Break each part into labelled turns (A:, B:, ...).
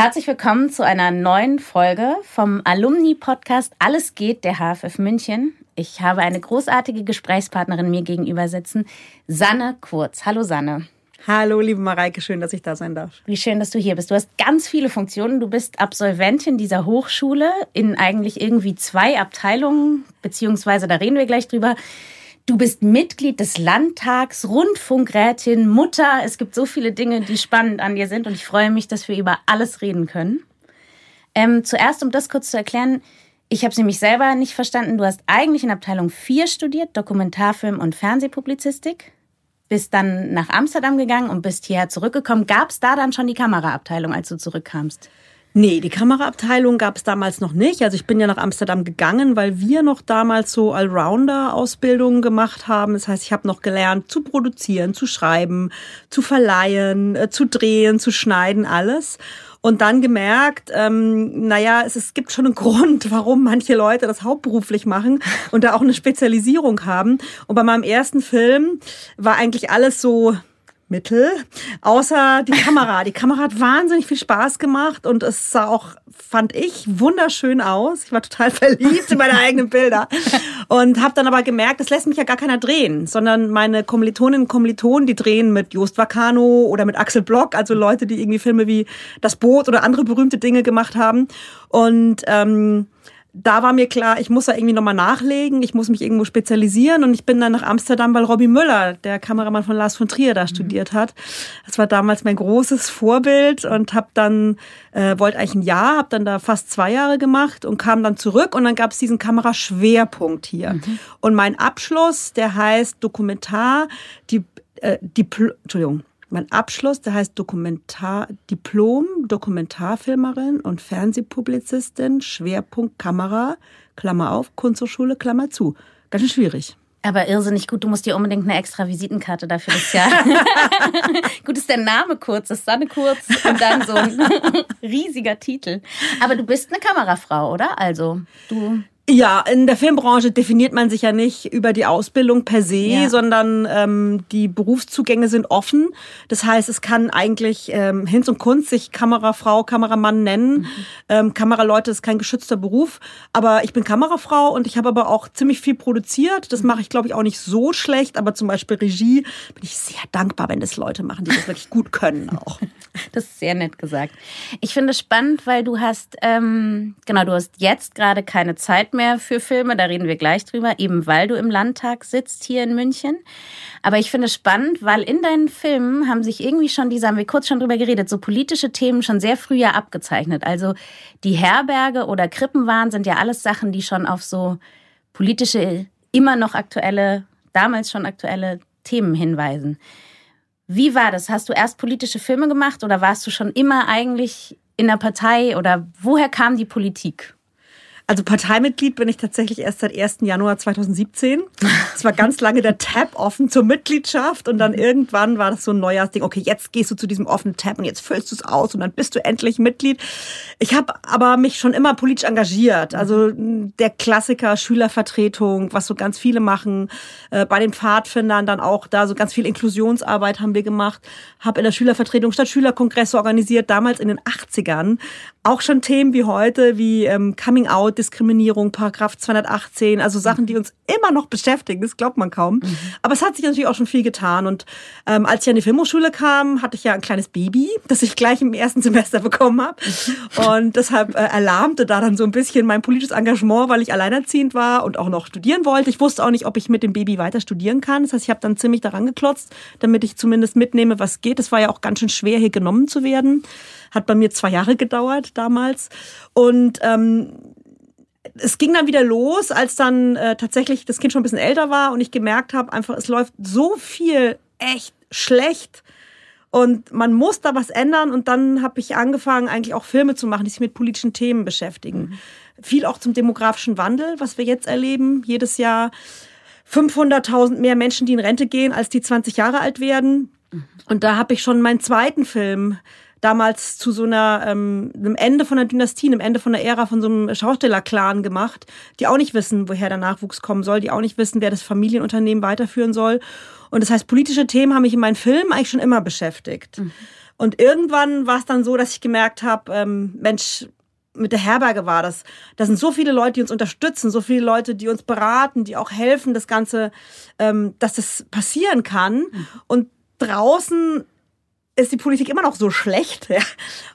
A: Herzlich willkommen zu einer neuen Folge vom Alumni-Podcast Alles geht der HFF München. Ich habe eine großartige Gesprächspartnerin mir gegenüber sitzen, Sanne Kurz. Hallo Sanne.
B: Hallo, liebe Mareike, schön, dass ich da sein darf.
A: Wie schön, dass du hier bist. Du hast ganz viele Funktionen. Du bist Absolventin dieser Hochschule in eigentlich irgendwie zwei Abteilungen, beziehungsweise da reden wir gleich drüber. Du bist Mitglied des Landtags, Rundfunkrätin, Mutter. Es gibt so viele Dinge, die spannend an dir sind und ich freue mich, dass wir über alles reden können. Ähm, zuerst, um das kurz zu erklären, ich habe es nämlich selber nicht verstanden. Du hast eigentlich in Abteilung 4 studiert, Dokumentarfilm und Fernsehpublizistik, bist dann nach Amsterdam gegangen und bist hierher zurückgekommen. Gab es da dann schon die Kameraabteilung, als du zurückkamst?
B: Nee, die Kameraabteilung gab es damals noch nicht. Also ich bin ja nach Amsterdam gegangen, weil wir noch damals so Allrounder-Ausbildungen gemacht haben. Das heißt, ich habe noch gelernt zu produzieren, zu schreiben, zu verleihen, äh, zu drehen, zu schneiden, alles. Und dann gemerkt, ähm, naja, es, es gibt schon einen Grund, warum manche Leute das hauptberuflich machen und da auch eine Spezialisierung haben. Und bei meinem ersten Film war eigentlich alles so Mittel, außer die Kamera. Die Kamera hat wahnsinnig viel Spaß gemacht und es sah auch, fand ich, wunderschön aus. Ich war total verliebt in meine eigenen Bilder und habe dann aber gemerkt, das lässt mich ja gar keiner drehen, sondern meine Kommilitoninnen und Kommilitonen, die drehen mit Jost Vacano oder mit Axel Block, also Leute, die irgendwie Filme wie Das Boot oder andere berühmte Dinge gemacht haben und ähm, da war mir klar, ich muss da irgendwie nochmal nachlegen, ich muss mich irgendwo spezialisieren und ich bin dann nach Amsterdam, weil Robbie Müller, der Kameramann von Lars von Trier, da mhm. studiert hat. Das war damals mein großes Vorbild und habe dann, äh, wollte eigentlich ein Jahr, habe dann da fast zwei Jahre gemacht und kam dann zurück und dann gab es diesen Kameraschwerpunkt hier. Mhm. Und mein Abschluss, der heißt Dokumentar, die, äh, Dipl Entschuldigung, mein Abschluss, der heißt Dokumentar, Diplom, Dokumentarfilmerin und Fernsehpublizistin, Schwerpunkt Kamera, Klammer auf, Kunsthochschule, Klammer zu. Ganz schön schwierig.
A: Aber irrsinnig gut, du musst dir unbedingt eine extra Visitenkarte dafür das Jahr. gut ist der Name kurz, ist Sanne kurz und dann so ein riesiger Titel. Aber du bist eine Kamerafrau, oder? Also, du.
B: Ja, in der Filmbranche definiert man sich ja nicht über die Ausbildung per se, ja. sondern ähm, die Berufszugänge sind offen. Das heißt, es kann eigentlich ähm, Hinz und Kunst sich Kamerafrau, Kameramann nennen. Mhm. Ähm, Kameraleute ist kein geschützter Beruf, aber ich bin Kamerafrau und ich habe aber auch ziemlich viel produziert. Das mache ich, glaube ich, auch nicht so schlecht, aber zum Beispiel Regie bin ich sehr dankbar, wenn das Leute machen, die das wirklich gut können auch.
A: Das ist sehr nett gesagt. Ich finde es spannend, weil du hast, ähm, genau, du hast jetzt gerade keine Zeit mehr mehr für Filme, da reden wir gleich drüber, eben weil du im Landtag sitzt hier in München. Aber ich finde es spannend, weil in deinen Filmen haben sich irgendwie schon, diese haben wir kurz schon drüber geredet, so politische Themen schon sehr früh ja abgezeichnet. Also die Herberge oder Krippenwahn sind ja alles Sachen, die schon auf so politische, immer noch aktuelle, damals schon aktuelle Themen hinweisen. Wie war das? Hast du erst politische Filme gemacht oder warst du schon immer eigentlich in der Partei oder woher kam die Politik?
B: Also Parteimitglied bin ich tatsächlich erst seit 1. Januar 2017. Es war ganz lange der Tab offen zur Mitgliedschaft und dann irgendwann war das so ein Neujahrsding, okay, jetzt gehst du zu diesem offenen Tab und jetzt füllst du es aus und dann bist du endlich Mitglied. Ich habe aber mich schon immer politisch engagiert. Also der Klassiker Schülervertretung, was so ganz viele machen. Äh, bei den Pfadfindern dann auch da so ganz viel Inklusionsarbeit haben wir gemacht. Habe in der Schülervertretung statt Schülerkongresse organisiert, damals in den 80ern. Auch schon Themen wie heute, wie ähm, Coming Out, Diskriminierung, Paragraph 218, also Sachen, die uns immer noch beschäftigen, das glaubt man kaum. Mhm. Aber es hat sich natürlich auch schon viel getan. Und ähm, als ich an die Filmhochschule kam, hatte ich ja ein kleines Baby, das ich gleich im ersten Semester bekommen habe. Und deshalb äh, erlahmte da dann so ein bisschen mein politisches Engagement, weil ich alleinerziehend war und auch noch studieren wollte. Ich wusste auch nicht, ob ich mit dem Baby weiter studieren kann. Das heißt, ich habe dann ziemlich daran geklotzt, damit ich zumindest mitnehme, was geht. Es war ja auch ganz schön schwer, hier genommen zu werden. Hat bei mir zwei Jahre gedauert damals. Und ähm, es ging dann wieder los, als dann äh, tatsächlich das Kind schon ein bisschen älter war und ich gemerkt habe, einfach, es läuft so viel echt schlecht. Und man muss da was ändern. Und dann habe ich angefangen, eigentlich auch Filme zu machen, die sich mit politischen Themen beschäftigen. Mhm. Viel auch zum demografischen Wandel, was wir jetzt erleben. Jedes Jahr 500.000 mehr Menschen, die in Rente gehen, als die 20 Jahre alt werden. Mhm. Und da habe ich schon meinen zweiten Film damals zu so einer, ähm, einem Ende von einer Dynastie, einem Ende von der Ära von so einem Schaustellerclan gemacht, die auch nicht wissen, woher der Nachwuchs kommen soll, die auch nicht wissen, wer das Familienunternehmen weiterführen soll. Und das heißt, politische Themen haben mich in meinen Filmen eigentlich schon immer beschäftigt. Mhm. Und irgendwann war es dann so, dass ich gemerkt habe, ähm, Mensch, mit der Herberge war das. Da sind so viele Leute, die uns unterstützen, so viele Leute, die uns beraten, die auch helfen, das Ganze, ähm, dass das passieren kann. Mhm. Und draußen ist die Politik immer noch so schlecht. Ja.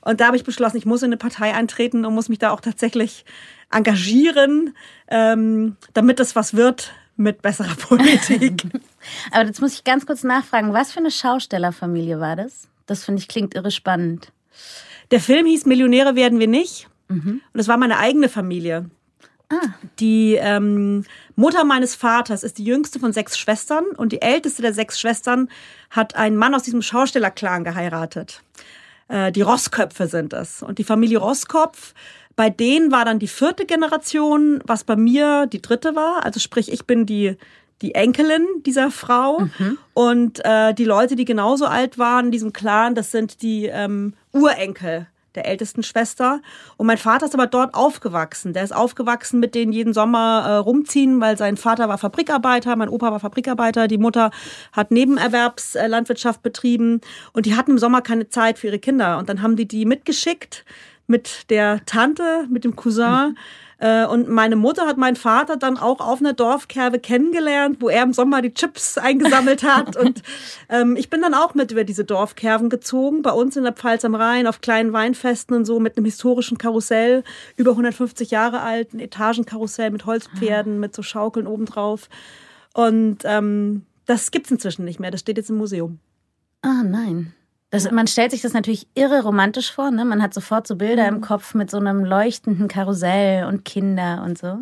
B: Und da habe ich beschlossen, ich muss in eine Partei eintreten und muss mich da auch tatsächlich engagieren, ähm, damit das was wird mit besserer Politik.
A: Aber jetzt muss ich ganz kurz nachfragen, was für eine Schaustellerfamilie war das? Das finde ich klingt irre spannend.
B: Der Film hieß Millionäre werden wir nicht. Mhm. Und es war meine eigene Familie. Ah. Die ähm, Mutter meines Vaters ist die jüngste von sechs Schwestern und die älteste der sechs Schwestern hat einen Mann aus diesem Schaustellerclan geheiratet. Äh, die Rossköpfe sind es. Und die Familie Rosskopf, bei denen war dann die vierte Generation, was bei mir die dritte war. Also sprich, ich bin die die Enkelin dieser Frau mhm. und äh, die Leute, die genauso alt waren in diesem Clan, das sind die ähm, Urenkel der ältesten Schwester. Und mein Vater ist aber dort aufgewachsen. Der ist aufgewachsen mit denen jeden Sommer äh, rumziehen, weil sein Vater war Fabrikarbeiter, mein Opa war Fabrikarbeiter, die Mutter hat Nebenerwerbslandwirtschaft betrieben und die hatten im Sommer keine Zeit für ihre Kinder. Und dann haben die die mitgeschickt mit der Tante, mit dem Cousin. Mhm äh, und meine Mutter hat meinen Vater dann auch auf einer Dorfkerbe kennengelernt, wo er im Sommer die Chips eingesammelt hat. und ähm, ich bin dann auch mit über diese Dorfkerven gezogen, bei uns in der Pfalz am Rhein, auf kleinen Weinfesten und so mit einem historischen Karussell, über 150 Jahre alt, ein Etagenkarussell mit Holzpferden, mit so Schaukeln obendrauf. Und ähm, das gibt's inzwischen nicht mehr. Das steht jetzt im Museum.
A: Ah, nein. Das, man stellt sich das natürlich irre romantisch vor. Ne? Man hat sofort so Bilder mhm. im Kopf mit so einem leuchtenden Karussell und Kinder und so.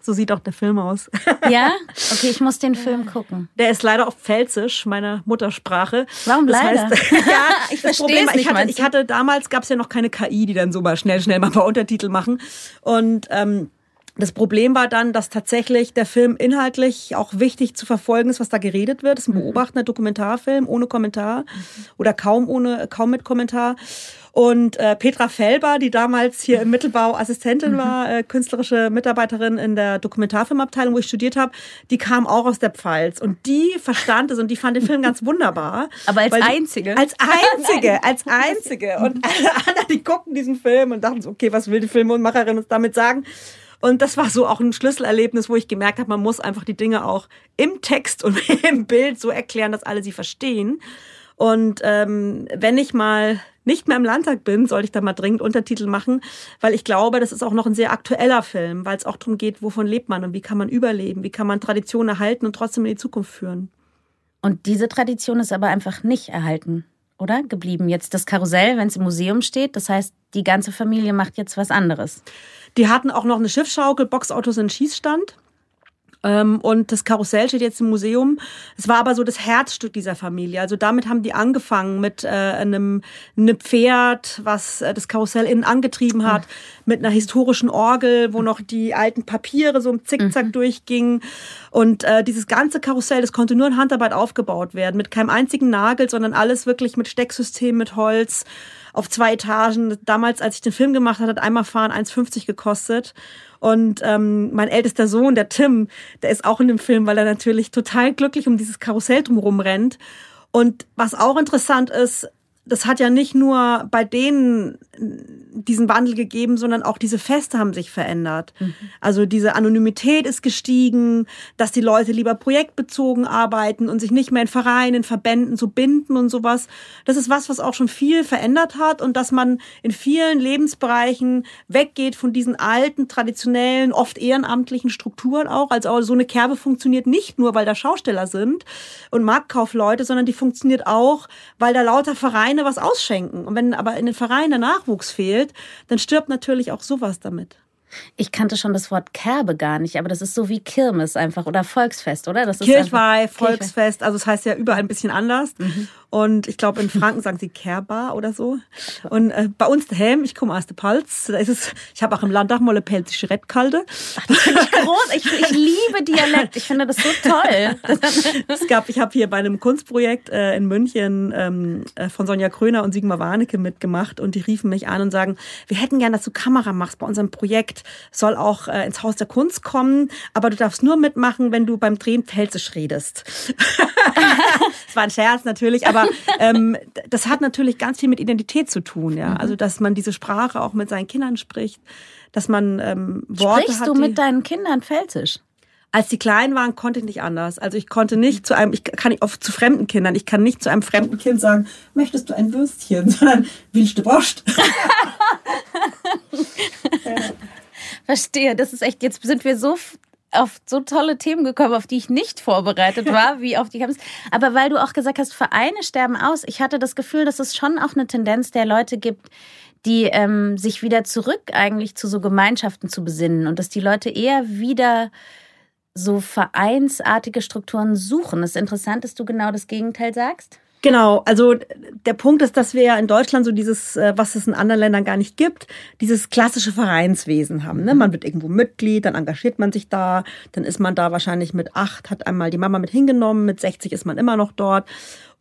B: So sieht auch der Film aus.
A: Ja? Okay, ich muss den Film gucken.
B: Der ist leider auf Pfälzisch, meiner Muttersprache.
A: Warum das leider? Heißt, ja,
B: ich verstehe es nicht. Ich hatte, ich hatte damals gab es ja noch keine KI, die dann so mal schnell, schnell mal ein paar Untertitel machen. Und ähm, das Problem war dann, dass tatsächlich der Film inhaltlich auch wichtig zu verfolgen ist, was da geredet wird. Es ist ein mhm. beobachtender Dokumentarfilm ohne Kommentar oder kaum ohne, kaum mit Kommentar. Und äh, Petra Felber, die damals hier im Mittelbau Assistentin mhm. war, äh, künstlerische Mitarbeiterin in der Dokumentarfilmabteilung, wo ich studiert habe, die kam auch aus der Pfalz und die verstand es und die fand den Film ganz wunderbar.
A: Aber als einzige?
B: Als einzige, als einzige. Und alle anderen, die gucken diesen Film und dachten so, okay, was will die Filmemacherin uns damit sagen? Und das war so auch ein Schlüsselerlebnis, wo ich gemerkt habe, man muss einfach die Dinge auch im Text und im Bild so erklären, dass alle sie verstehen. Und ähm, wenn ich mal nicht mehr im Landtag bin, sollte ich da mal dringend Untertitel machen, weil ich glaube, das ist auch noch ein sehr aktueller Film, weil es auch darum geht, wovon lebt man und wie kann man überleben, wie kann man Traditionen erhalten und trotzdem in die Zukunft führen.
A: Und diese Tradition ist aber einfach nicht erhalten, oder? Geblieben. Jetzt das Karussell, wenn es im Museum steht, das heißt, die ganze Familie macht jetzt was anderes.
B: Die hatten auch noch eine Schiffsschaukel, Boxautos und Schießstand. Ähm, und das Karussell steht jetzt im Museum. Es war aber so das Herzstück dieser Familie. Also damit haben die angefangen mit äh, einem, einem Pferd, was äh, das Karussell innen angetrieben hat, mit einer historischen Orgel, wo noch die alten Papiere so im Zickzack mhm. durchgingen. Und äh, dieses ganze Karussell, das konnte nur in Handarbeit aufgebaut werden, mit keinem einzigen Nagel, sondern alles wirklich mit Stecksystem, mit Holz auf zwei Etagen. Damals, als ich den Film gemacht habe, hat einmal fahren 1,50 gekostet. Und ähm, mein ältester Sohn, der Tim, der ist auch in dem Film, weil er natürlich total glücklich um dieses Karussell drumherum rennt. Und was auch interessant ist, das hat ja nicht nur bei denen diesen Wandel gegeben, sondern auch diese Feste haben sich verändert. Mhm. Also diese Anonymität ist gestiegen, dass die Leute lieber projektbezogen arbeiten und sich nicht mehr in Vereinen, Verbänden so binden und sowas. Das ist was, was auch schon viel verändert hat und dass man in vielen Lebensbereichen weggeht von diesen alten, traditionellen, oft ehrenamtlichen Strukturen auch. Also so eine Kerbe funktioniert nicht nur, weil da Schausteller sind und Marktkaufleute, sondern die funktioniert auch, weil da lauter Vereine was ausschenken. Und wenn aber in den Vereinen der Nachwuchs fehlt, dann stirbt natürlich auch sowas damit.
A: Ich kannte schon das Wort Kerbe gar nicht, aber das ist so wie Kirmes einfach oder Volksfest, oder? Das ist
B: Kirchweih, Volksfest, also es das heißt ja überall ein bisschen anders. Mhm. Und ich glaube, in Franken sagen sie Kerbar oder so. Und äh, bei uns daheim, ich komme aus der Palz, da ist es, ich habe auch im Landtag mal eine pelzische Rettkalte.
A: Ach, das finde ich groß. Ich, ich, liebe Dialekt. Ich finde das so toll.
B: es gab, ich habe hier bei einem Kunstprojekt äh, in München ähm, äh, von Sonja Kröner und Sigmar Warnecke mitgemacht und die riefen mich an und sagen, wir hätten gern, dass du Kamera machst bei unserem Projekt. Soll auch äh, ins Haus der Kunst kommen, aber du darfst nur mitmachen, wenn du beim Drehen Pfälzisch redest. das war ein Scherz natürlich, aber ähm, das hat natürlich ganz viel mit Identität zu tun, ja. Mhm. Also dass man diese Sprache auch mit seinen Kindern spricht, dass man ähm, Worte
A: Sprichst
B: hat.
A: du mit deinen Kindern Pfälzisch?
B: Als die klein waren, konnte ich nicht anders. Also ich konnte nicht zu einem, ich kann nicht oft zu fremden Kindern, ich kann nicht zu einem fremden Kind sagen, möchtest du ein Würstchen, sondern willst du Wurst?
A: Verstehe, das ist echt, jetzt sind wir so auf so tolle Themen gekommen, auf die ich nicht vorbereitet war, wie auf die Campus. Aber weil du auch gesagt hast, Vereine sterben aus, ich hatte das Gefühl, dass es schon auch eine Tendenz der Leute gibt, die ähm, sich wieder zurück eigentlich zu so Gemeinschaften zu besinnen und dass die Leute eher wieder so vereinsartige Strukturen suchen. Es ist interessant, dass du genau das Gegenteil sagst.
B: Genau, also der Punkt ist, dass wir ja in Deutschland so dieses, äh, was es in anderen Ländern gar nicht gibt, dieses klassische Vereinswesen haben. Ne? Man wird irgendwo Mitglied, dann engagiert man sich da, dann ist man da wahrscheinlich mit acht, hat einmal die Mama mit hingenommen, mit 60 ist man immer noch dort.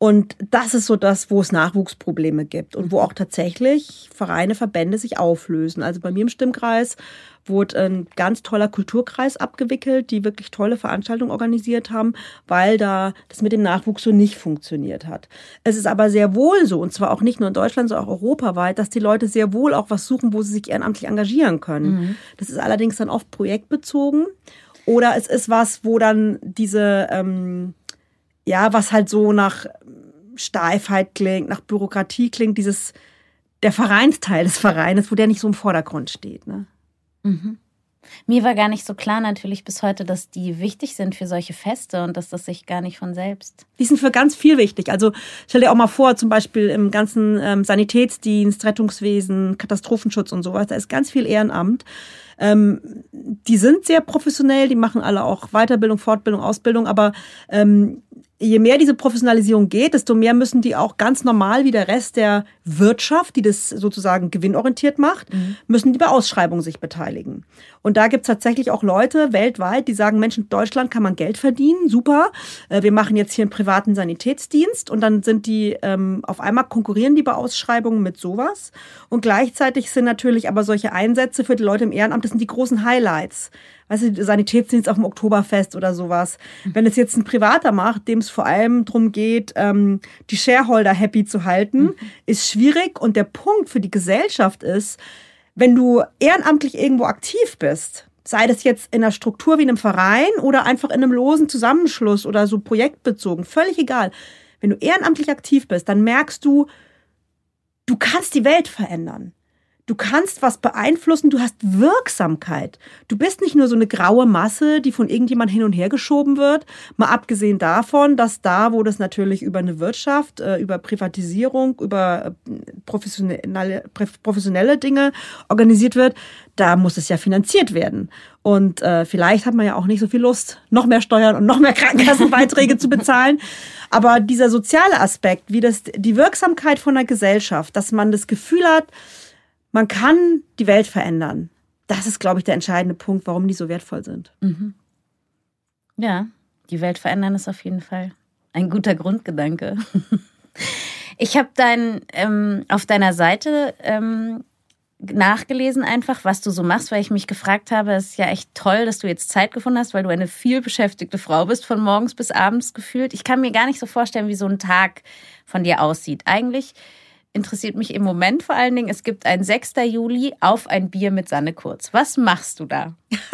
B: Und das ist so das, wo es Nachwuchsprobleme gibt und wo auch tatsächlich Vereine, Verbände sich auflösen. Also bei mir im Stimmkreis wurde ein ganz toller Kulturkreis abgewickelt, die wirklich tolle Veranstaltungen organisiert haben, weil da das mit dem Nachwuchs so nicht funktioniert hat. Es ist aber sehr wohl so, und zwar auch nicht nur in Deutschland, sondern auch europaweit, dass die Leute sehr wohl auch was suchen, wo sie sich ehrenamtlich engagieren können. Mhm. Das ist allerdings dann oft projektbezogen. Oder es ist was, wo dann diese ähm, ja, was halt so nach Steifheit klingt, nach Bürokratie klingt, dieses, der Vereinsteil des Vereines, wo der nicht so im Vordergrund steht. Ne?
A: Mhm. Mir war gar nicht so klar natürlich bis heute, dass die wichtig sind für solche Feste und dass das sich gar nicht von selbst.
B: Die sind für ganz viel wichtig. Also stell dir auch mal vor, zum Beispiel im ganzen ähm, Sanitätsdienst, Rettungswesen, Katastrophenschutz und sowas, da ist ganz viel Ehrenamt. Ähm, die sind sehr professionell, die machen alle auch Weiterbildung, Fortbildung, Ausbildung, aber ähm, je mehr diese Professionalisierung geht, desto mehr müssen die auch ganz normal wie der Rest der Wirtschaft, die das sozusagen gewinnorientiert macht, mhm. müssen die bei Ausschreibungen sich beteiligen. Und da gibt's tatsächlich auch Leute weltweit, die sagen, Mensch, in Deutschland kann man Geld verdienen, super. Äh, wir machen jetzt hier einen privaten Sanitätsdienst und dann sind die ähm, auf einmal konkurrieren die bei Ausschreibungen mit sowas. Und gleichzeitig sind natürlich aber solche Einsätze für die Leute im Ehrenamt, das sind die großen Highlights weißt du, Sanitätsdienst auf dem Oktoberfest oder sowas. Wenn es jetzt ein Privater macht, dem es vor allem darum geht, ähm, die Shareholder happy zu halten, mhm. ist schwierig. Und der Punkt für die Gesellschaft ist, wenn du ehrenamtlich irgendwo aktiv bist, sei das jetzt in einer Struktur wie einem Verein oder einfach in einem losen Zusammenschluss oder so projektbezogen, völlig egal. Wenn du ehrenamtlich aktiv bist, dann merkst du, du kannst die Welt verändern. Du kannst was beeinflussen, du hast Wirksamkeit. Du bist nicht nur so eine graue Masse, die von irgendjemand hin und her geschoben wird. Mal abgesehen davon, dass da, wo das natürlich über eine Wirtschaft, äh, über Privatisierung, über äh, professionelle, professionelle Dinge organisiert wird, da muss es ja finanziert werden. Und äh, vielleicht hat man ja auch nicht so viel Lust, noch mehr Steuern und noch mehr Krankenkassenbeiträge zu bezahlen. Aber dieser soziale Aspekt, wie das die Wirksamkeit von der Gesellschaft, dass man das Gefühl hat, man kann die Welt verändern. Das ist, glaube ich, der entscheidende Punkt, warum die so wertvoll sind.
A: Mhm. Ja, die Welt verändern ist auf jeden Fall ein guter Grundgedanke. Ich habe dein ähm, auf deiner Seite ähm, nachgelesen einfach, was du so machst, weil ich mich gefragt habe, es ist ja echt toll, dass du jetzt Zeit gefunden hast, weil du eine viel beschäftigte Frau bist, von morgens bis abends gefühlt. Ich kann mir gar nicht so vorstellen, wie so ein Tag von dir aussieht. Eigentlich interessiert mich im Moment vor allen Dingen, es gibt ein 6. Juli auf ein Bier mit Sanne Kurz. Was machst du da?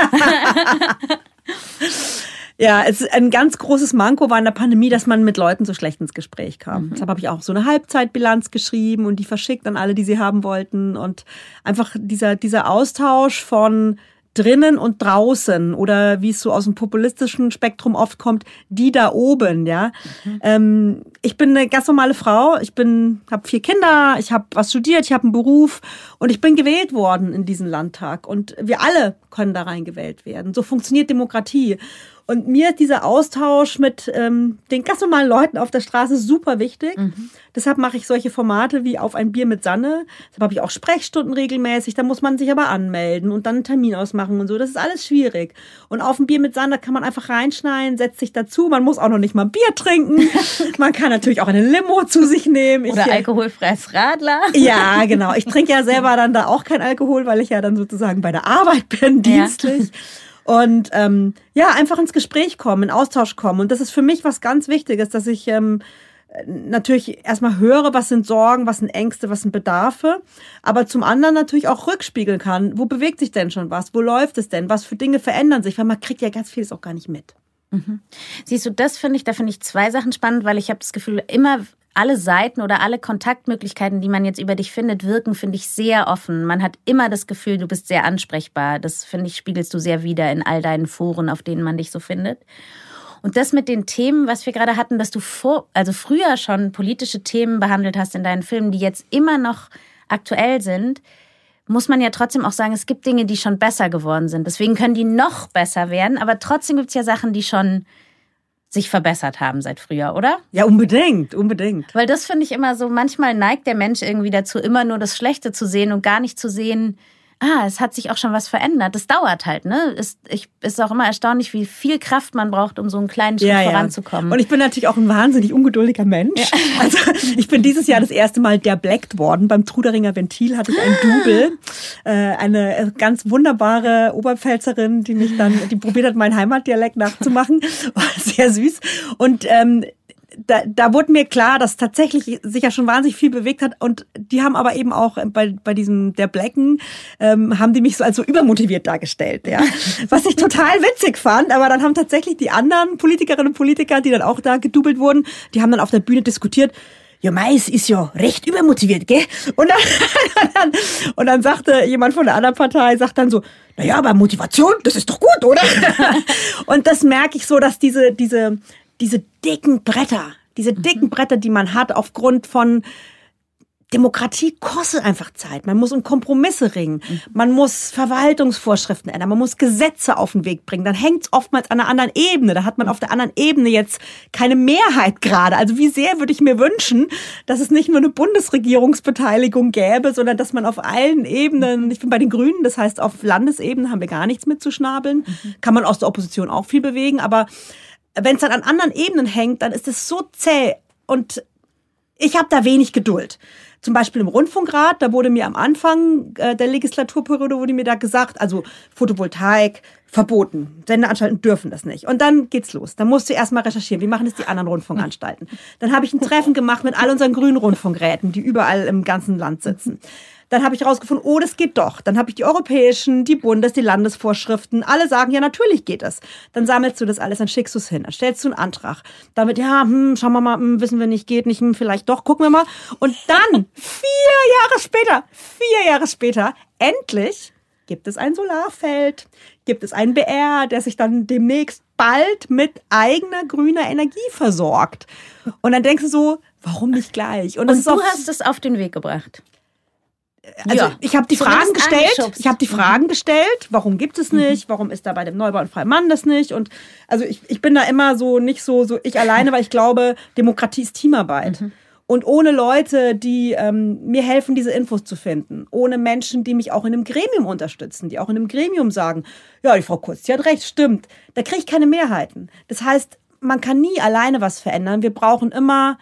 B: Ja, es ist ein ganz großes Manko war in der Pandemie, dass man mit Leuten so schlecht ins Gespräch kam. Mhm. Deshalb habe ich auch so eine Halbzeitbilanz geschrieben und die verschickt an alle, die sie haben wollten. Und einfach dieser, dieser Austausch von drinnen und draußen oder wie es so aus dem populistischen Spektrum oft kommt, die da oben, ja. Mhm. Ähm, ich bin eine ganz normale Frau, ich bin, habe vier Kinder, ich habe was studiert, ich habe einen Beruf. Und ich bin gewählt worden in diesen Landtag. Und wir alle können da reingewählt werden. So funktioniert Demokratie. Und mir ist dieser Austausch mit ähm, den ganz normalen Leuten auf der Straße super wichtig. Mhm. Deshalb mache ich solche Formate wie auf ein Bier mit Sanne. Deshalb habe ich auch Sprechstunden regelmäßig. Da muss man sich aber anmelden und dann einen Termin ausmachen und so. Das ist alles schwierig. Und auf ein Bier mit Sanne kann man einfach reinschneiden, setzt sich dazu. Man muss auch noch nicht mal Bier trinken. man kann natürlich auch eine Limo zu sich nehmen.
A: Oder ich, alkoholfreies Radler.
B: Ja, genau. Ich trinke ja selber dann da auch kein Alkohol, weil ich ja dann sozusagen bei der Arbeit bin, dienstlich. Ja. Und ähm, ja, einfach ins Gespräch kommen, in Austausch kommen. Und das ist für mich was ganz Wichtiges, dass ich ähm, natürlich erstmal höre, was sind Sorgen, was sind Ängste, was sind Bedarfe, aber zum anderen natürlich auch rückspiegeln kann, wo bewegt sich denn schon was, wo läuft es denn, was für Dinge verändern sich, weil man kriegt ja ganz vieles auch gar nicht mit.
A: Mhm. Siehst du, das finde ich, da finde ich zwei Sachen spannend, weil ich habe das Gefühl, immer alle Seiten oder alle Kontaktmöglichkeiten, die man jetzt über dich findet, wirken, finde ich, sehr offen. Man hat immer das Gefühl, du bist sehr ansprechbar. Das, finde ich, spiegelst du sehr wieder in all deinen Foren, auf denen man dich so findet. Und das mit den Themen, was wir gerade hatten, dass du vor, also früher schon politische Themen behandelt hast in deinen Filmen, die jetzt immer noch aktuell sind, muss man ja trotzdem auch sagen, es gibt Dinge, die schon besser geworden sind. Deswegen können die noch besser werden, aber trotzdem gibt es ja Sachen, die schon sich verbessert haben seit früher, oder?
B: Ja, unbedingt, unbedingt.
A: Weil das finde ich immer so, manchmal neigt der Mensch irgendwie dazu, immer nur das Schlechte zu sehen und gar nicht zu sehen, ah, es hat sich auch schon was verändert. Das dauert halt, ne? Ist, ich, ist auch immer erstaunlich, wie viel Kraft man braucht, um so einen kleinen Schritt ja, voranzukommen.
B: Ja. Und ich bin natürlich auch ein wahnsinnig ungeduldiger Mensch. Ja. Also ich bin dieses Jahr das erste Mal der Blackt worden. Beim Truderinger Ventil hatte ich ein Double. Äh, eine ganz wunderbare Oberpfälzerin, die mich dann, die probiert hat, meinen Heimatdialekt nachzumachen. War sehr süß. Und ähm, da, da wurde mir klar, dass tatsächlich sich ja schon wahnsinnig viel bewegt hat und die haben aber eben auch bei, bei diesem der Blacken ähm, haben die mich so als so übermotiviert dargestellt, ja, was ich total witzig fand. Aber dann haben tatsächlich die anderen Politikerinnen und Politiker, die dann auch da gedoubelt wurden, die haben dann auf der Bühne diskutiert. Ja, Mais ist ja recht übermotiviert, gell? Und dann, und dann sagte jemand von der anderen Partei, sagt dann so, na ja, aber Motivation, das ist doch gut, oder? und das merke ich so, dass diese, diese, diese dicken Bretter, diese mhm. dicken Bretter, die man hat aufgrund von Demokratie kostet einfach Zeit. Man muss um Kompromisse ringen. Mhm. Man muss Verwaltungsvorschriften ändern. Man muss Gesetze auf den Weg bringen. Dann hängt es oftmals an einer anderen Ebene. Da hat man auf der anderen Ebene jetzt keine Mehrheit gerade. Also wie sehr würde ich mir wünschen, dass es nicht nur eine Bundesregierungsbeteiligung gäbe, sondern dass man auf allen Ebenen, ich bin bei den Grünen, das heißt auf Landesebene haben wir gar nichts mit zu schnabeln. Mhm. Kann man aus der Opposition auch viel bewegen. Aber wenn es dann an anderen Ebenen hängt, dann ist es so zäh und ich habe da wenig Geduld. Zum Beispiel im Rundfunkrat, da wurde mir am Anfang äh, der Legislaturperiode wurde mir da gesagt, also Photovoltaik verboten, Sendeanstalten dürfen das nicht. Und dann geht's los. Dann musst du erstmal recherchieren, wie machen das die anderen Rundfunkanstalten. Dann habe ich ein Treffen gemacht mit all unseren grünen Rundfunkräten, die überall im ganzen Land sitzen. Dann habe ich herausgefunden, oh, das geht doch. Dann habe ich die europäischen, die Bundes-, die Landesvorschriften. Alle sagen, ja, natürlich geht es. Dann sammelst du das alles, dann schickst du es hin, dann stellst du einen Antrag. Damit, ja, hm, schauen wir mal, hm, wissen wir nicht, geht nicht, hm, vielleicht doch, gucken wir mal. Und dann, vier Jahre später, vier Jahre später, endlich gibt es ein Solarfeld, gibt es einen BR, der sich dann demnächst bald mit eigener grüner Energie versorgt. Und dann denkst du so, warum nicht gleich?
A: Und, Und du hast es auf den Weg gebracht
B: also ja, ich habe die Fragen gestellt. Ich habe die Fragen mhm. gestellt. Warum gibt es nicht? Mhm. Warum ist da bei dem Neubau und freien Mann das nicht? Und also ich, ich bin da immer so nicht so so ich alleine, weil ich glaube, Demokratie ist Teamarbeit. Mhm. Und ohne Leute, die ähm, mir helfen, diese Infos zu finden, ohne Menschen, die mich auch in einem Gremium unterstützen, die auch in einem Gremium sagen, ja, die Frau Kurz, die hat recht, stimmt, da kriege ich keine Mehrheiten. Das heißt, man kann nie alleine was verändern. Wir brauchen immer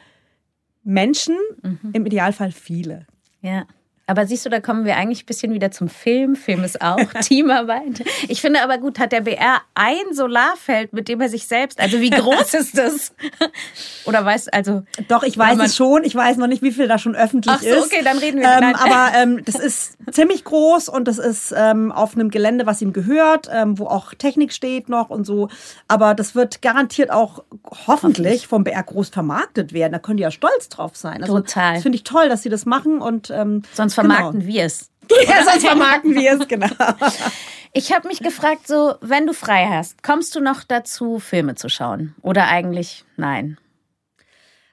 B: Menschen, mhm. im Idealfall viele.
A: Ja. Aber siehst du, da kommen wir eigentlich ein bisschen wieder zum Film. Film ist auch Teamarbeit. Ich finde aber gut, hat der BR ein Solarfeld, mit dem er sich selbst, also wie groß ist das? Oder weißt also.
B: Doch, ich weiß es schon. Ich weiß noch nicht, wie viel da schon öffentlich ist. Ach so,
A: okay, dann reden wir.
B: Ähm, aber ähm, das ist ziemlich groß und das ist ähm, auf einem Gelände, was ihm gehört, ähm, wo auch Technik steht noch und so. Aber das wird garantiert auch hoffentlich vom BR groß vermarktet werden. Da können die ja stolz drauf sein.
A: Also, Total.
B: Das finde ich toll, dass sie das machen und
A: ähm, sonst vermarkten genau. wir es.
B: Ja, sonst vermarkten wir es, genau.
A: Ich habe mich gefragt, so, wenn du frei hast, kommst du noch dazu, Filme zu schauen? Oder eigentlich nein?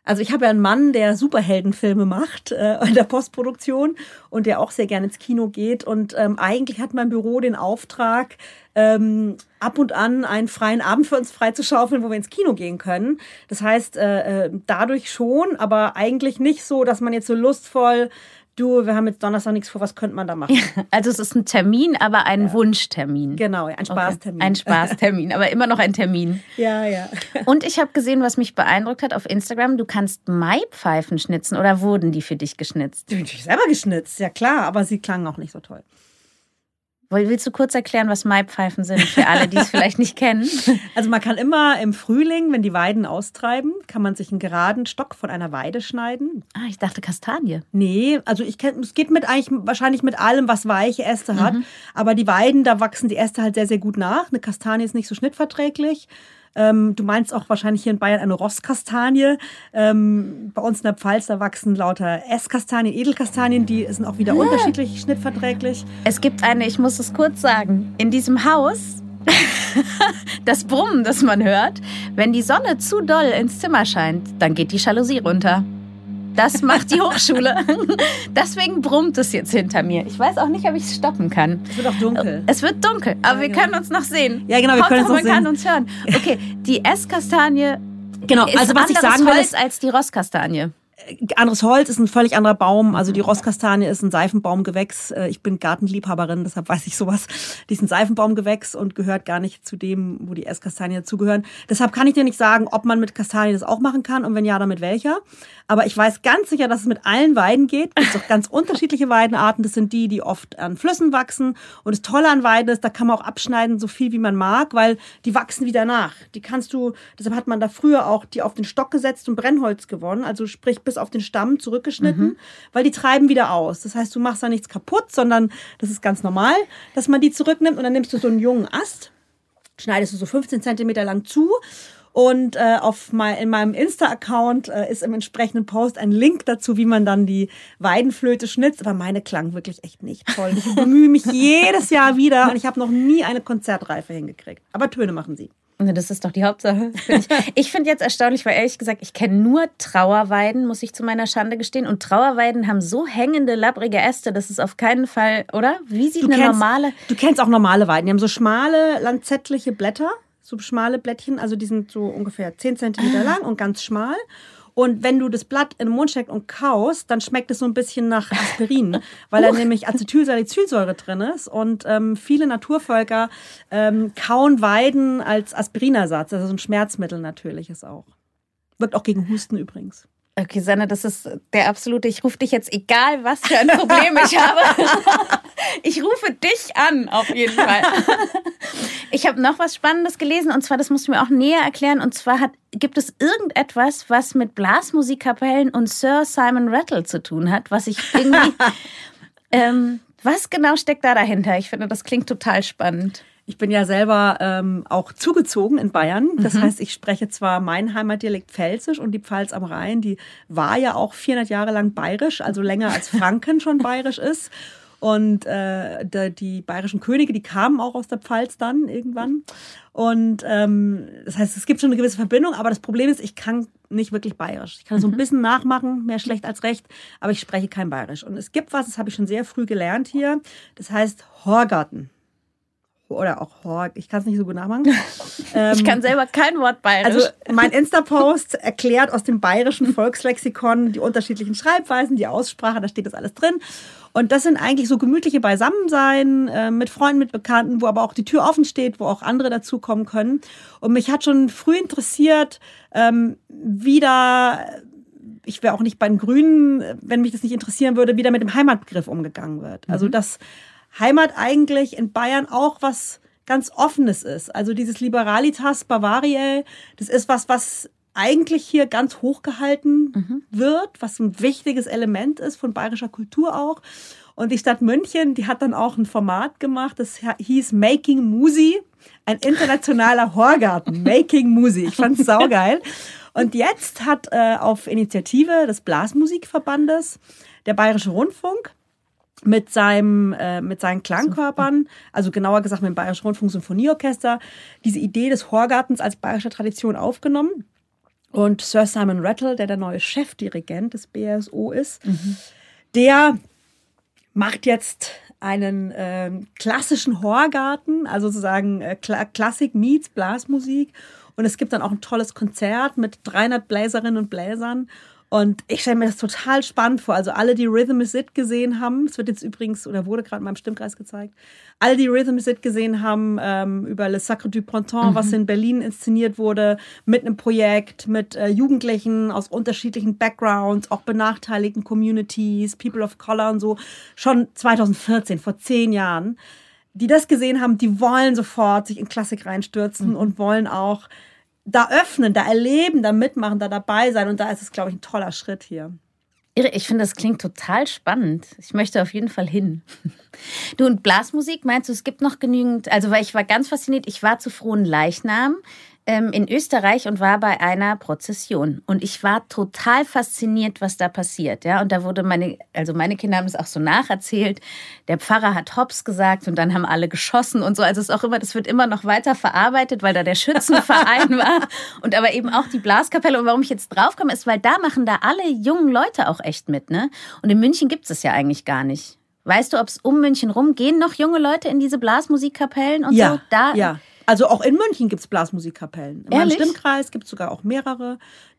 B: Also ich habe ja einen Mann, der Superheldenfilme macht äh, in der Postproduktion und der auch sehr gerne ins Kino geht. Und ähm, eigentlich hat mein Büro den Auftrag, ähm, ab und an einen freien Abend für uns freizuschaufeln, wo wir ins Kino gehen können. Das heißt, äh, äh dadurch schon, aber eigentlich nicht so, dass man jetzt so lustvoll du, wir haben jetzt Donnerstag nichts vor, was könnte man da machen? Ja,
A: also es ist ein Termin, aber ein ja. Wunschtermin.
B: Genau, ein Spaßtermin.
A: Okay. Ein Spaßtermin, aber immer noch ein Termin.
B: Ja, ja.
A: Und ich habe gesehen, was mich beeindruckt hat auf Instagram, du kannst Maipfeifen schnitzen oder wurden die für dich geschnitzt?
B: Die bin ich selber geschnitzt, ja klar, aber sie klangen auch nicht so toll.
A: Willst du kurz erklären, was Maipfeifen sind für alle, die es vielleicht nicht kennen?
B: Also man kann immer im Frühling, wenn die Weiden austreiben, kann man sich einen geraden Stock von einer Weide schneiden.
A: Ah, ich dachte Kastanie.
B: Nee, also ich kenne, es geht mit eigentlich wahrscheinlich mit allem, was weiche Äste hat. Mhm. Aber die Weiden, da wachsen die Äste halt sehr, sehr gut nach. Eine Kastanie ist nicht so schnittverträglich. Ähm, du meinst auch wahrscheinlich hier in Bayern eine Rosskastanie. Ähm, bei uns in der Pfalz, da wachsen lauter Esskastanien, Edelkastanien, die sind auch wieder unterschiedlich schnittverträglich.
A: Es gibt eine, ich muss es kurz sagen, in diesem Haus das Brummen, das man hört, wenn die Sonne zu doll ins Zimmer scheint, dann geht die Jalousie runter. Das macht die Hochschule. Deswegen brummt es jetzt hinter mir. Ich weiß auch nicht, ob ich es stoppen kann.
B: Es wird auch dunkel.
A: Es wird dunkel, aber ja, wir können uns noch sehen.
B: Ja, genau, wir
A: Hauptsache,
B: können uns noch
A: man
B: sehen.
A: kann uns hören. Okay, die Esskastanie
B: genau,
A: ist
B: also was ich sagen
A: will, Holz als die Rosskastanie
B: anderes Holz ist ein völlig anderer Baum. Also die Rosskastanie ist ein Seifenbaumgewächs. Äh, ich bin Gartenliebhaberin, deshalb weiß ich sowas. Die ist ein Seifenbaumgewächs und gehört gar nicht zu dem, wo die Esskastanien dazugehören. Deshalb kann ich dir nicht sagen, ob man mit Kastanien das auch machen kann und wenn ja, damit welcher. Aber ich weiß ganz sicher, dass es mit allen Weiden geht. Es gibt auch ganz unterschiedliche Weidenarten. Das sind die, die oft an Flüssen wachsen. Und das Tolle an Weiden ist, da kann man auch abschneiden, so viel wie man mag, weil die wachsen wieder nach. Die kannst du, deshalb hat man da früher auch die auf den Stock gesetzt und Brennholz gewonnen. Also sprich bis auf den Stamm zurückgeschnitten, mhm. weil die treiben wieder aus. Das heißt, du machst da nichts kaputt, sondern das ist ganz normal, dass man die zurücknimmt und dann nimmst du so einen jungen Ast, schneidest du so 15 Zentimeter lang zu und äh, auf mein, in meinem Insta-Account äh, ist im entsprechenden Post ein Link dazu, wie man dann die Weidenflöte schnitzt. Aber meine klang wirklich echt nicht toll. Ich bemühe mich jedes Jahr wieder und ich habe noch nie eine Konzertreife hingekriegt. Aber Töne machen sie.
A: Das ist doch die Hauptsache. ich ich finde jetzt erstaunlich, weil ehrlich gesagt, ich kenne nur Trauerweiden, muss ich zu meiner Schande gestehen. Und Trauerweiden haben so hängende, labbrige Äste, das ist auf keinen Fall, oder? Wie sieht
B: du
A: eine
B: kennst,
A: normale.
B: Du kennst auch normale Weiden. Die haben so schmale, lanzettliche Blätter, so schmale Blättchen. Also die sind so ungefähr 10 Zentimeter ah. lang und ganz schmal. Und wenn du das Blatt in den Mund steckst und kaust, dann schmeckt es so ein bisschen nach Aspirin, weil da nämlich Acetylsalicylsäure drin ist. Und ähm, viele Naturvölker ähm, kauen Weiden als Aspirinersatz. Also so ein Schmerzmittel natürlich ist auch. Wirkt auch gegen Husten übrigens.
A: Okay, Sanne, das ist der absolute, ich rufe dich jetzt, egal was für ein Problem ich habe. Ich rufe dich an, auf jeden Fall. Ich habe noch was Spannendes gelesen und zwar, das musst du mir auch näher erklären. Und zwar hat, gibt es irgendetwas, was mit Blasmusikkapellen und Sir Simon Rattle zu tun hat, was ich irgendwie. ähm, was genau steckt da dahinter? Ich finde, das klingt total spannend.
B: Ich bin ja selber ähm, auch zugezogen in Bayern. Das mhm. heißt, ich spreche zwar mein Heimatdialekt Pfälzisch und die Pfalz am Rhein, die war ja auch 400 Jahre lang bayerisch, also länger als Franken schon bayerisch ist. Und äh, die, die bayerischen Könige, die kamen auch aus der Pfalz dann irgendwann. Und ähm, das heißt, es gibt schon eine gewisse Verbindung, aber das Problem ist, ich kann nicht wirklich bayerisch. Ich kann so ein mhm. bisschen nachmachen, mehr schlecht als recht, aber ich spreche kein bayerisch. Und es gibt was, das habe ich schon sehr früh gelernt hier, das heißt Horgarten oder auch Horg, ich kann es nicht so gut nachmachen.
A: Ähm, ich kann selber kein Wort bayerisch.
B: Also mein Insta-Post erklärt aus dem bayerischen Volkslexikon die unterschiedlichen Schreibweisen, die Aussprache, da steht das alles drin. Und das sind eigentlich so gemütliche Beisammensein äh, mit Freunden, mit Bekannten, wo aber auch die Tür offen steht, wo auch andere dazukommen können. Und mich hat schon früh interessiert, ähm, wie da ich wäre auch nicht bei den Grünen, wenn mich das nicht interessieren würde, wie da mit dem Heimatbegriff umgegangen wird. Also mhm. Heimat eigentlich in Bayern auch was ganz Offenes ist. Also dieses Liberalitas Bavariae, das ist was, was eigentlich hier ganz hochgehalten mhm. wird, was ein wichtiges Element ist von bayerischer Kultur auch. Und die Stadt München, die hat dann auch ein Format gemacht, das hieß Making Musi, ein internationaler Horgarten. Making Musi. Ich fand's saugeil. Und jetzt hat äh, auf Initiative des Blasmusikverbandes der Bayerische Rundfunk mit seinem äh, mit seinen Klangkörpern, also genauer gesagt mit dem Bayerischen Rundfunk Symphonieorchester, diese Idee des Horgartens als bayerische Tradition aufgenommen. Und Sir Simon Rattle, der der neue Chefdirigent des BSO ist, mhm. der macht jetzt einen äh, klassischen Horgarten, also sozusagen äh, Klassik meets Blasmusik. Und es gibt dann auch ein tolles Konzert mit 300 Bläserinnen und Bläsern. Und ich stelle mir das total spannend vor. Also alle, die Rhythm is It gesehen haben, es wird jetzt übrigens, oder wurde gerade in meinem Stimmkreis gezeigt, alle, die Rhythm is It gesehen haben, ähm, über Le Sacre du Printemps, mhm. was in Berlin inszeniert wurde, mit einem Projekt, mit äh, Jugendlichen aus unterschiedlichen Backgrounds, auch benachteiligten Communities, People of Color und so, schon 2014, vor zehn Jahren, die das gesehen haben, die wollen sofort sich in Klassik reinstürzen mhm. und wollen auch da öffnen, da erleben, da mitmachen, da dabei sein. Und da ist es, glaube ich, ein toller Schritt hier.
A: Irre, ich finde, das klingt total spannend. Ich möchte auf jeden Fall hin. Du und Blasmusik, meinst du, es gibt noch genügend, also weil ich war ganz fasziniert, ich war zu frohen Leichnam ähm, in Österreich und war bei einer Prozession. Und ich war total fasziniert, was da passiert. Ja, und da wurde meine, also meine Kinder haben es auch so nacherzählt. Der Pfarrer hat Hops gesagt und dann haben alle geschossen und so. Also es ist auch immer, das wird immer noch weiter verarbeitet, weil da der Schützenverein war und aber eben auch die Blaskapelle. Und warum ich jetzt draufkomme, ist, weil da machen da alle jungen Leute auch echt mit, ne? Und in München gibt es das ja eigentlich gar nicht. Weißt du, ob es um München rum gehen noch junge Leute in diese Blasmusikkapellen und
B: ja,
A: so? Da,
B: ja. Also auch in München gibt es Blasmusikkapellen. In meinem Stimmkreis gibt es sogar auch mehrere.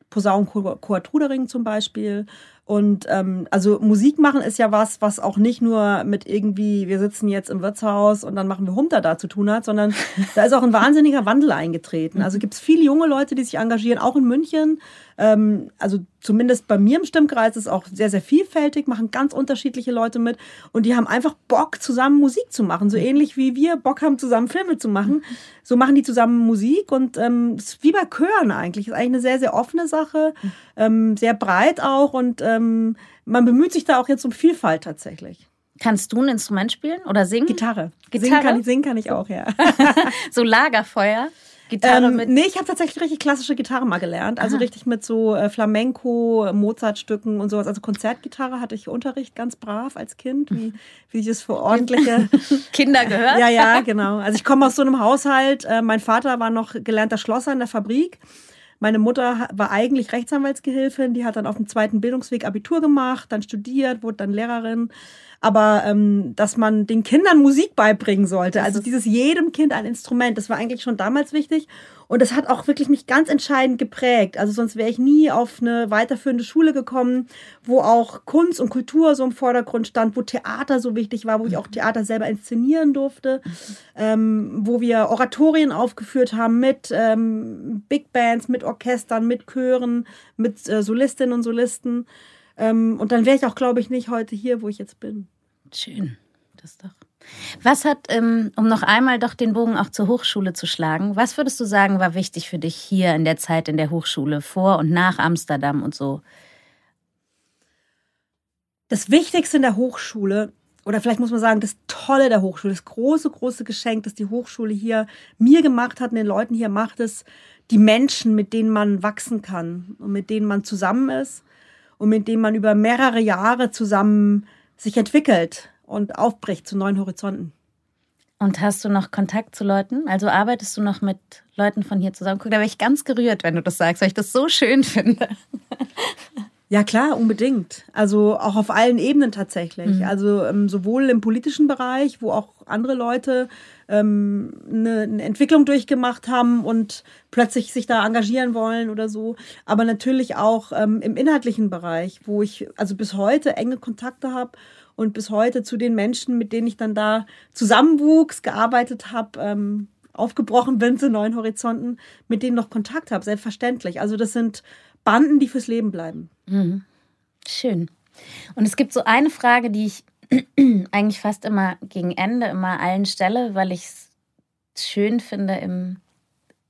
B: Posaunenchor Trudering zum Beispiel. Und ähm, also Musik machen ist ja was, was auch nicht nur mit irgendwie, wir sitzen jetzt im Wirtshaus und dann machen wir Humter da zu tun hat, sondern da ist auch ein wahnsinniger Wandel eingetreten. Also gibt es viele junge Leute, die sich engagieren, auch in München. Ähm, also zumindest bei mir im Stimmkreis ist auch sehr, sehr vielfältig, machen ganz unterschiedliche Leute mit und die haben einfach Bock, zusammen Musik zu machen. So ähnlich wie wir Bock haben, zusammen Filme zu machen. So machen die zusammen Musik und ähm, ist wie bei Chören eigentlich. Ist eigentlich eine sehr, sehr offene Sache, ähm, sehr breit auch und ähm, man bemüht sich da auch jetzt um Vielfalt tatsächlich.
A: Kannst du ein Instrument spielen oder singen?
B: Gitarre. Gitarre? Singen kann ich, singen kann ich auch, ja.
A: so Lagerfeuer?
B: Gitarre ähm, mit. Nee, ich habe tatsächlich richtig klassische Gitarre mal gelernt. Also Aha. richtig mit so äh, Flamenco, Mozartstücken und sowas. Also Konzertgitarre hatte ich Unterricht ganz brav als Kind, wie, wie ich es für ordentliche
A: Kinder gehört.
B: ja, ja, genau. Also ich komme aus so einem Haushalt. Äh, mein Vater war noch gelernter Schlosser in der Fabrik. Meine Mutter war eigentlich Rechtsanwaltsgehilfin, die hat dann auf dem zweiten Bildungsweg Abitur gemacht, dann studiert, wurde dann Lehrerin aber ähm, dass man den Kindern Musik beibringen sollte. Also dieses jedem Kind ein Instrument, das war eigentlich schon damals wichtig. Und das hat auch wirklich mich ganz entscheidend geprägt. Also sonst wäre ich nie auf eine weiterführende Schule gekommen, wo auch Kunst und Kultur so im Vordergrund stand, wo Theater so wichtig war, wo ich auch Theater selber inszenieren durfte, ähm, wo wir Oratorien aufgeführt haben mit ähm, Big Bands, mit Orchestern, mit Chören, mit äh, Solistinnen und Solisten. Ähm, und dann wäre ich auch, glaube ich, nicht heute hier, wo ich jetzt bin.
A: Schön, das doch. Was hat, ähm, um noch einmal doch den Bogen auch zur Hochschule zu schlagen, was würdest du sagen, war wichtig für dich hier in der Zeit in der Hochschule, vor und nach Amsterdam und so?
B: Das Wichtigste in der Hochschule, oder vielleicht muss man sagen, das Tolle der Hochschule, das große, große Geschenk, das die Hochschule hier mir gemacht hat und den Leuten hier macht, ist die Menschen, mit denen man wachsen kann und mit denen man zusammen ist und mit denen man über mehrere Jahre zusammen sich entwickelt und aufbricht zu neuen Horizonten.
A: Und hast du noch Kontakt zu Leuten? Also arbeitest du noch mit Leuten von hier zusammen? Guck, da wäre ich ganz gerührt, wenn du das sagst, weil ich das so schön finde.
B: Ja, klar, unbedingt. Also auch auf allen Ebenen tatsächlich. Mhm. Also ähm, sowohl im politischen Bereich, wo auch andere Leute ähm, eine, eine, Entwicklung durchgemacht haben und plötzlich sich da engagieren wollen oder so. Aber natürlich auch ähm, im inhaltlichen Bereich, wo ich also bis heute enge Kontakte habe und bis heute zu den Menschen, mit denen ich dann da zusammenwuchs, gearbeitet habe, ähm, aufgebrochen bin zu neuen Horizonten, mit denen noch Kontakt habe, selbstverständlich. Also das sind Banden, die fürs Leben bleiben.
A: Mhm. Schön. Und es gibt so eine Frage, die ich eigentlich fast immer gegen Ende immer allen stelle, weil ich es schön finde im,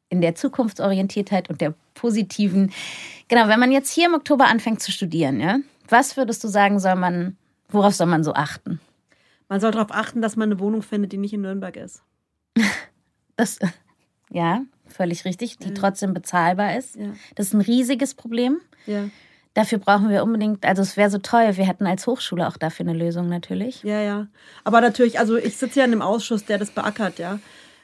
A: in der Zukunftsorientiertheit und der positiven. Genau, wenn man jetzt hier im Oktober anfängt zu studieren, ja, was würdest du sagen, soll man, worauf soll man so achten?
B: Man soll darauf achten, dass man eine Wohnung findet, die nicht in Nürnberg ist.
A: Das, ja, völlig richtig, die ja. trotzdem bezahlbar ist. Ja. Das ist ein riesiges Problem. Ja. Dafür brauchen wir unbedingt, also es wäre so toll, wir hätten als Hochschule auch dafür eine Lösung natürlich.
B: Ja, ja. Aber natürlich, also ich sitze ja in einem Ausschuss, der das beackert, ja.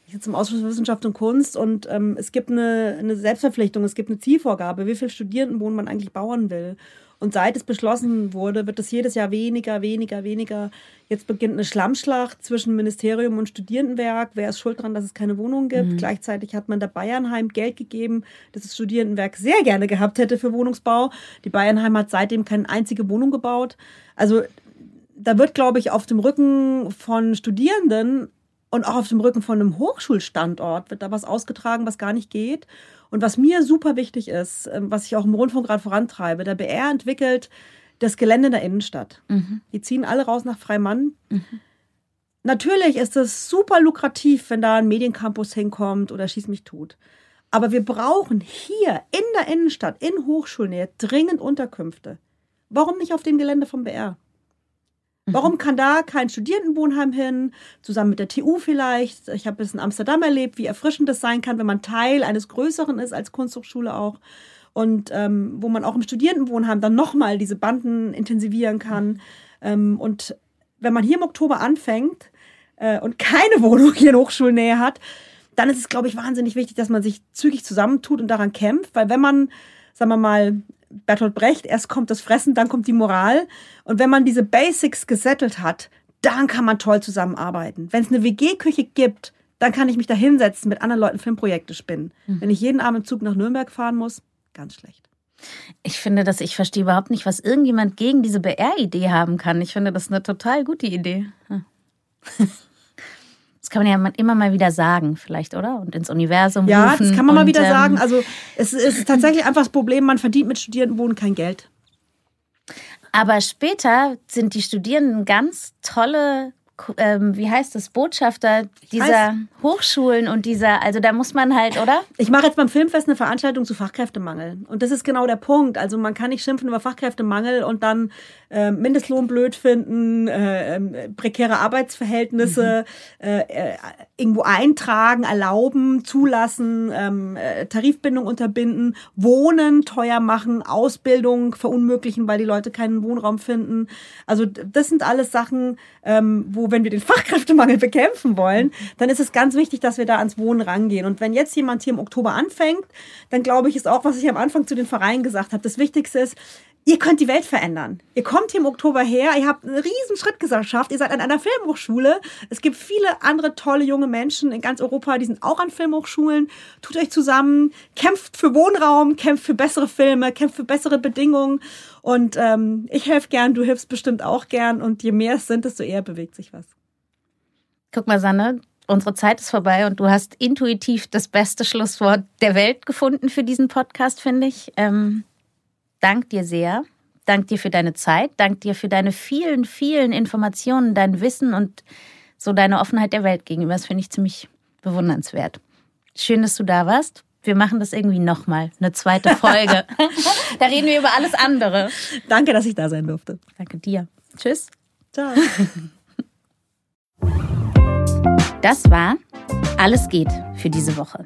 B: Ich sitze im Ausschuss für Wissenschaft und Kunst und ähm, es gibt eine, eine Selbstverpflichtung, es gibt eine Zielvorgabe, wie viele Studierendenwohnen man eigentlich bauen will. Und seit es beschlossen wurde, wird es jedes Jahr weniger, weniger, weniger. Jetzt beginnt eine Schlammschlacht zwischen Ministerium und Studierendenwerk. Wer ist schuld daran, dass es keine Wohnungen gibt? Mhm. Gleichzeitig hat man der Bayernheim Geld gegeben, das das Studierendenwerk sehr gerne gehabt hätte für Wohnungsbau. Die Bayernheim hat seitdem keine einzige Wohnung gebaut. Also da wird, glaube ich, auf dem Rücken von Studierenden und auch auf dem Rücken von einem Hochschulstandort wird da was ausgetragen, was gar nicht geht. Und was mir super wichtig ist, ähm, was ich auch im Rundfunk gerade vorantreibe, der BR entwickelt das Gelände in der Innenstadt. Mhm. Die ziehen alle raus nach Freimann. Mhm. Natürlich ist es super lukrativ, wenn da ein Mediencampus hinkommt oder Schieß mich tot. Aber wir brauchen hier in der Innenstadt, in Hochschulnähe, dringend Unterkünfte. Warum nicht auf dem Gelände vom BR? Mhm. Warum kann da kein Studierendenwohnheim hin, zusammen mit der TU vielleicht? Ich habe es in Amsterdam erlebt, wie erfrischend das sein kann, wenn man Teil eines Größeren ist, als Kunsthochschule auch. Und ähm, wo man auch im Studierendenwohnheim dann nochmal diese Banden intensivieren kann. Ähm, und wenn man hier im Oktober anfängt äh, und keine Wohnung hier in Hochschulnähe hat, dann ist es, glaube ich, wahnsinnig wichtig, dass man sich zügig zusammentut und daran kämpft. Weil wenn man, sagen wir mal, Bertolt Brecht, erst kommt das Fressen, dann kommt die Moral. Und wenn man diese Basics gesettelt hat, dann kann man toll zusammenarbeiten. Wenn es eine WG-Küche gibt, dann kann ich mich da hinsetzen, mit anderen Leuten Filmprojekte spinnen. Mhm. Wenn ich jeden Abend im Zug nach Nürnberg fahren muss, ganz schlecht.
A: Ich finde, dass ich verstehe überhaupt nicht, was irgendjemand gegen diese BR-Idee haben kann. Ich finde, das ist eine total gute Idee. Hm. Das kann man ja immer mal wieder sagen, vielleicht, oder? Und ins Universum
B: Ja, rufen das kann man und, mal wieder ähm, sagen. Also es ist tatsächlich einfach das Problem, man verdient mit Studierendenwohnen kein Geld.
A: Aber später sind die Studierenden ganz tolle ähm, wie heißt das, Botschafter dieser Hochschulen und dieser, also da muss man halt, oder?
B: Ich mache jetzt beim Filmfest eine Veranstaltung zu Fachkräftemangel. Und das ist genau der Punkt. Also man kann nicht schimpfen über Fachkräftemangel und dann äh, Mindestlohn blöd finden, äh, äh, prekäre Arbeitsverhältnisse mhm. äh, äh irgendwo eintragen, erlauben, zulassen, ähm, äh, Tarifbindung unterbinden, Wohnen teuer machen, Ausbildung verunmöglichen, weil die Leute keinen Wohnraum finden. Also das sind alles Sachen, ähm, wo wenn wir den Fachkräftemangel bekämpfen wollen, dann ist es ganz wichtig, dass wir da ans Wohnen rangehen. Und wenn jetzt jemand hier im Oktober anfängt, dann glaube ich, ist auch, was ich am Anfang zu den Vereinen gesagt habe, das Wichtigste ist, Ihr könnt die Welt verändern. Ihr kommt hier im Oktober her, ihr habt einen riesen Schritt geschafft, ihr seid an einer Filmhochschule. Es gibt viele andere tolle junge Menschen in ganz Europa, die sind auch an Filmhochschulen. Tut euch zusammen, kämpft für Wohnraum, kämpft für bessere Filme, kämpft für bessere Bedingungen. Und ähm, ich helfe gern, du hilfst bestimmt auch gern. Und je mehr es sind, desto eher bewegt sich was.
A: Guck mal, Sanne, unsere Zeit ist vorbei und du hast intuitiv das beste Schlusswort der Welt gefunden für diesen Podcast, finde ich. Ähm danke dir sehr. Dank dir für deine Zeit, dank dir für deine vielen, vielen Informationen, dein Wissen und so deine Offenheit der Welt gegenüber. Das finde ich ziemlich bewundernswert. Schön, dass du da warst. Wir machen das irgendwie nochmal, eine zweite Folge. da reden wir über alles andere.
B: Danke, dass ich da sein durfte.
A: Danke dir. Tschüss.
B: Ciao.
A: Das war Alles geht für diese Woche.